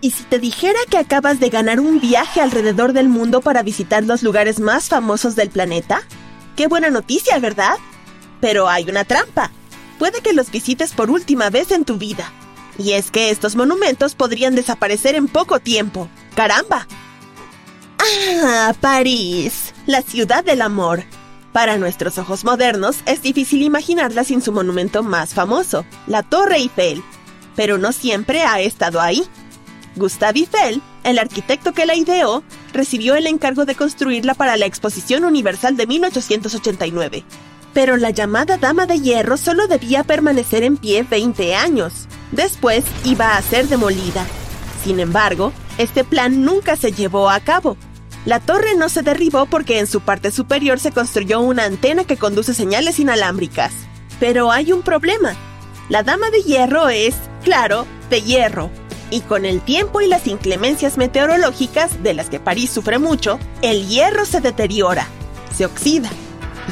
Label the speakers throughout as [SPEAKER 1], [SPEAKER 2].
[SPEAKER 1] ¿Y si te dijera que acabas de ganar un viaje alrededor del mundo para visitar los lugares más famosos del planeta? Qué buena noticia, ¿verdad? Pero hay una trampa. Puede que los visites por última vez en tu vida. Y es que estos monumentos podrían desaparecer en poco tiempo. ¡Caramba! ¡Ah! París, la ciudad del amor. Para nuestros ojos modernos es difícil imaginarla sin su monumento más famoso, la Torre Eiffel. Pero no siempre ha estado ahí. Gustave Eiffel, el arquitecto que la ideó, recibió el encargo de construirla para la Exposición Universal de 1889. Pero la llamada Dama de Hierro solo debía permanecer en pie 20 años. Después iba a ser demolida. Sin embargo, este plan nunca se llevó a cabo. La torre no se derribó porque en su parte superior se construyó una antena que conduce señales inalámbricas. Pero hay un problema. La Dama de Hierro es, claro, de hierro, y con el tiempo y las inclemencias meteorológicas, de las que París sufre mucho, el hierro se deteriora, se oxida,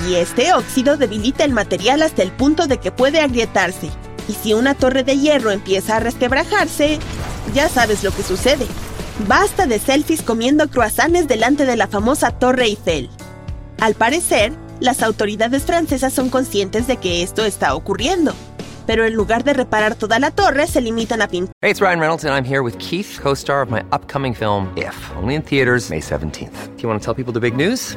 [SPEAKER 1] y este óxido debilita el material hasta el punto de que puede agrietarse. Y si una torre de hierro empieza a resquebrajarse, ya sabes lo que sucede. Basta de selfies comiendo croissants delante de la famosa Torre Eiffel. Al parecer, las autoridades francesas son conscientes de que esto está ocurriendo pero en lugar de reparar toda la torre, se limitan a pintar.
[SPEAKER 2] Hey, it's Ryan Reynolds, and I'm here with Keith, co star of my upcoming film, If, only in theaters, May 17th. Do you want to tell people the big news?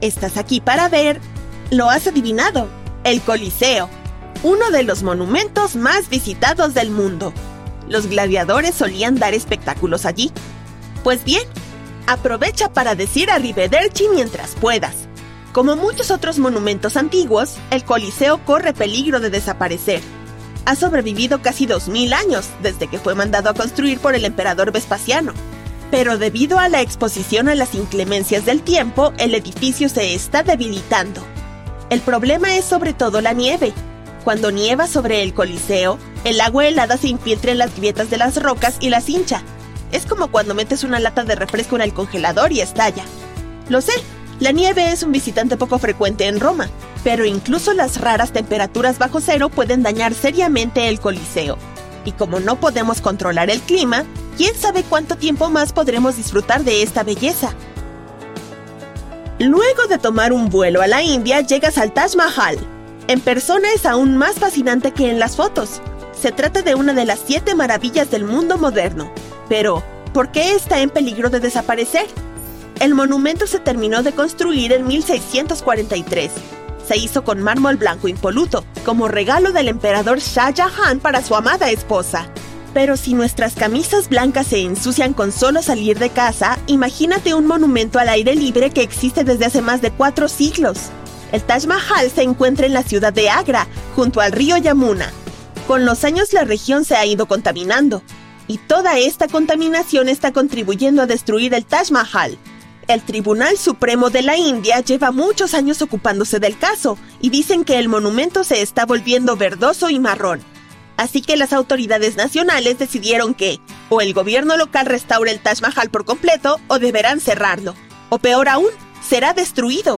[SPEAKER 1] Estás aquí para ver, lo has adivinado, el Coliseo, uno de los monumentos más visitados del mundo. Los gladiadores solían dar espectáculos allí. Pues bien, aprovecha para decir arrivederci mientras puedas. Como muchos otros monumentos antiguos, el Coliseo corre peligro de desaparecer. Ha sobrevivido casi 2000 años desde que fue mandado a construir por el emperador Vespasiano pero debido a la exposición a las inclemencias del tiempo, el edificio se está debilitando. El problema es sobre todo la nieve. Cuando nieva sobre el Coliseo, el agua helada se infiltra en las grietas de las rocas y las hincha. Es como cuando metes una lata de refresco en el congelador y estalla. Lo sé, la nieve es un visitante poco frecuente en Roma, pero incluso las raras temperaturas bajo cero pueden dañar seriamente el Coliseo. Y como no podemos controlar el clima, quién sabe cuánto tiempo más podremos disfrutar de esta belleza. Luego de tomar un vuelo a la India, llegas al Taj Mahal. En persona es aún más fascinante que en las fotos. Se trata de una de las siete maravillas del mundo moderno. Pero, ¿por qué está en peligro de desaparecer? El monumento se terminó de construir en 1643. Se hizo con mármol blanco impoluto, como regalo del emperador Shah Jahan para su amada esposa. Pero si nuestras camisas blancas se ensucian con solo salir de casa, imagínate un monumento al aire libre que existe desde hace más de cuatro siglos. El Taj Mahal se encuentra en la ciudad de Agra, junto al río Yamuna. Con los años la región se ha ido contaminando, y toda esta contaminación está contribuyendo a destruir el Taj Mahal. El Tribunal Supremo de la India lleva muchos años ocupándose del caso y dicen que el monumento se está volviendo verdoso y marrón. Así que las autoridades nacionales decidieron que o el gobierno local restaure el Taj Mahal por completo o deberán cerrarlo. O peor aún, será destruido.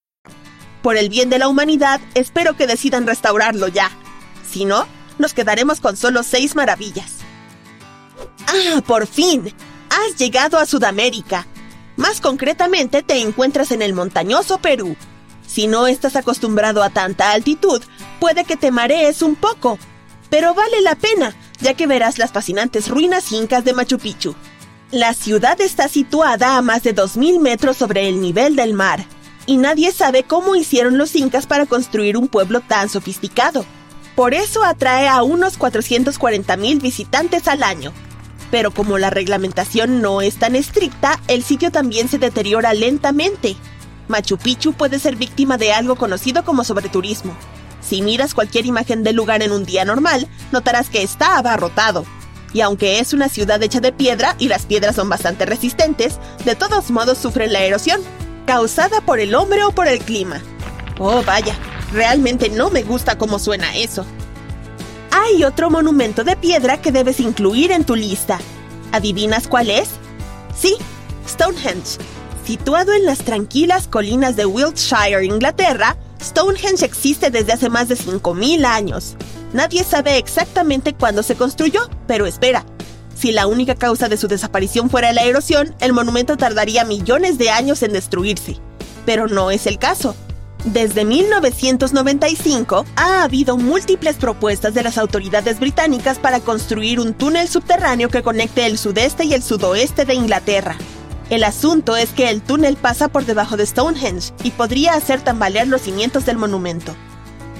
[SPEAKER 1] Por el bien de la humanidad, espero que decidan restaurarlo ya. Si no, nos quedaremos con solo seis maravillas. ¡Ah, por fin! Has llegado a Sudamérica. Más concretamente, te encuentras en el montañoso Perú. Si no estás acostumbrado a tanta altitud, puede que te marees un poco. Pero vale la pena, ya que verás las fascinantes ruinas incas de Machu Picchu. La ciudad está situada a más de 2.000 metros sobre el nivel del mar y nadie sabe cómo hicieron los incas para construir un pueblo tan sofisticado. Por eso atrae a unos 440.000 visitantes al año. Pero como la reglamentación no es tan estricta, el sitio también se deteriora lentamente. Machu Picchu puede ser víctima de algo conocido como sobreturismo. Si miras cualquier imagen del lugar en un día normal, notarás que está abarrotado. Y aunque es una ciudad hecha de piedra y las piedras son bastante resistentes, de todos modos sufren la erosión, causada por el hombre o por el clima. Oh, vaya, realmente no me gusta cómo suena eso. Hay otro monumento de piedra que debes incluir en tu lista. ¿Adivinas cuál es? Sí, Stonehenge. Situado en las tranquilas colinas de Wiltshire, Inglaterra, Stonehenge existe desde hace más de 5.000 años. Nadie sabe exactamente cuándo se construyó, pero espera, si la única causa de su desaparición fuera la erosión, el monumento tardaría millones de años en destruirse. Pero no es el caso. Desde 1995 ha habido múltiples propuestas de las autoridades británicas para construir un túnel subterráneo que conecte el sudeste y el sudoeste de Inglaterra. El asunto es que el túnel pasa por debajo de Stonehenge y podría hacer tambalear los cimientos del monumento.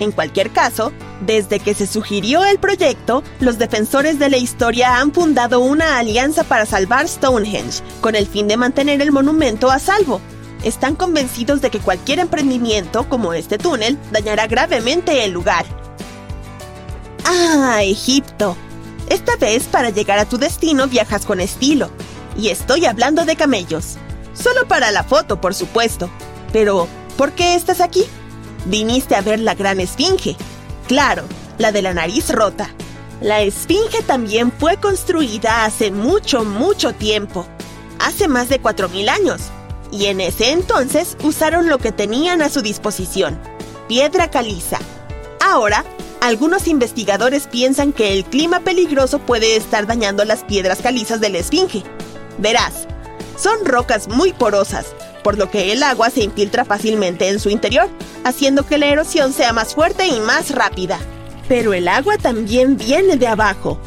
[SPEAKER 1] En cualquier caso, desde que se sugirió el proyecto, los defensores de la historia han fundado una alianza para salvar Stonehenge, con el fin de mantener el monumento a salvo. Están convencidos de que cualquier emprendimiento, como este túnel, dañará gravemente el lugar. Ah, Egipto. Esta vez para llegar a tu destino viajas con estilo. Y estoy hablando de camellos. Solo para la foto, por supuesto. Pero, ¿por qué estás aquí? Viniste a ver la gran esfinge. Claro, la de la nariz rota. La esfinge también fue construida hace mucho, mucho tiempo. Hace más de 4.000 años. Y en ese entonces usaron lo que tenían a su disposición. Piedra caliza. Ahora, algunos investigadores piensan que el clima peligroso puede estar dañando las piedras calizas de la esfinge. Verás, son rocas muy porosas, por lo que el agua se infiltra fácilmente en su interior, haciendo que la erosión sea más fuerte y más rápida. Pero el agua también viene de abajo.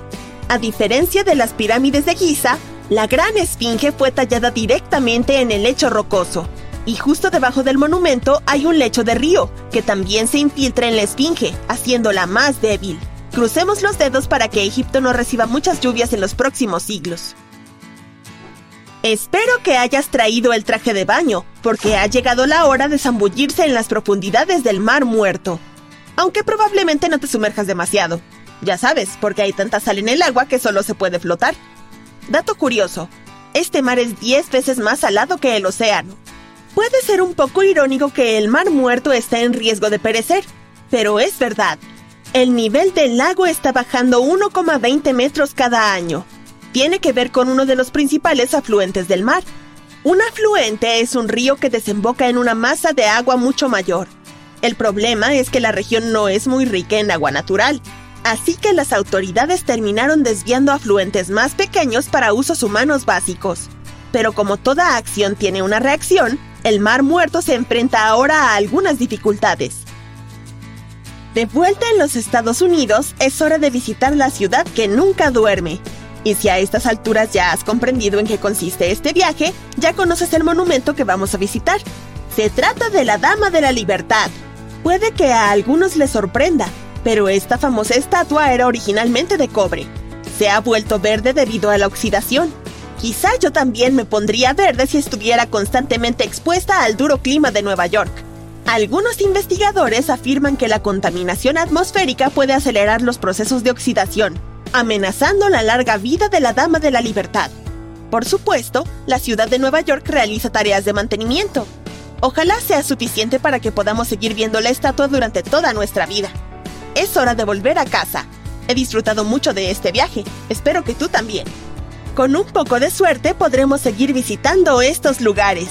[SPEAKER 1] A diferencia de las pirámides de Giza, la gran esfinge fue tallada directamente en el lecho rocoso, y justo debajo del monumento hay un lecho de río, que también se infiltra en la esfinge, haciéndola más débil. Crucemos los dedos para que Egipto no reciba muchas lluvias en los próximos siglos. Espero que hayas traído el traje de baño, porque ha llegado la hora de zambullirse en las profundidades del mar muerto. Aunque probablemente no te sumerjas demasiado. Ya sabes, porque hay tanta sal en el agua que solo se puede flotar. Dato curioso, este mar es 10 veces más salado que el océano. Puede ser un poco irónico que el mar muerto esté en riesgo de perecer, pero es verdad. El nivel del lago está bajando 1,20 metros cada año, tiene que ver con uno de los principales afluentes del mar. Un afluente es un río que desemboca en una masa de agua mucho mayor. El problema es que la región no es muy rica en agua natural, así que las autoridades terminaron desviando afluentes más pequeños para usos humanos básicos. Pero como toda acción tiene una reacción, el Mar Muerto se enfrenta ahora a algunas dificultades. De vuelta en los Estados Unidos, es hora de visitar la ciudad que nunca duerme, y si a estas alturas ya has comprendido en qué consiste este viaje, ya conoces el monumento que vamos a visitar. Se trata de la Dama de la Libertad. Puede que a algunos les sorprenda, Pero esta famosa estatua era originalmente de cobre. Se ha vuelto verde debido a la oxidación. Quizá yo también me pondría verde si estuviera constantemente expuesta al duro clima de Nueva York. Algunos investigadores afirman que la contaminación atmosférica puede acelerar los procesos de oxidación, amenazando la larga vida de la Dama de la Libertad. Por supuesto, la ciudad de Nueva York realiza tareas de mantenimiento. Ojalá sea suficiente para que podamos seguir viendo la estatua durante toda nuestra vida. Es hora de volver a casa. He disfrutado mucho de este viaje, espero que tú también. Con un poco de suerte podremos seguir visitando estos lugares.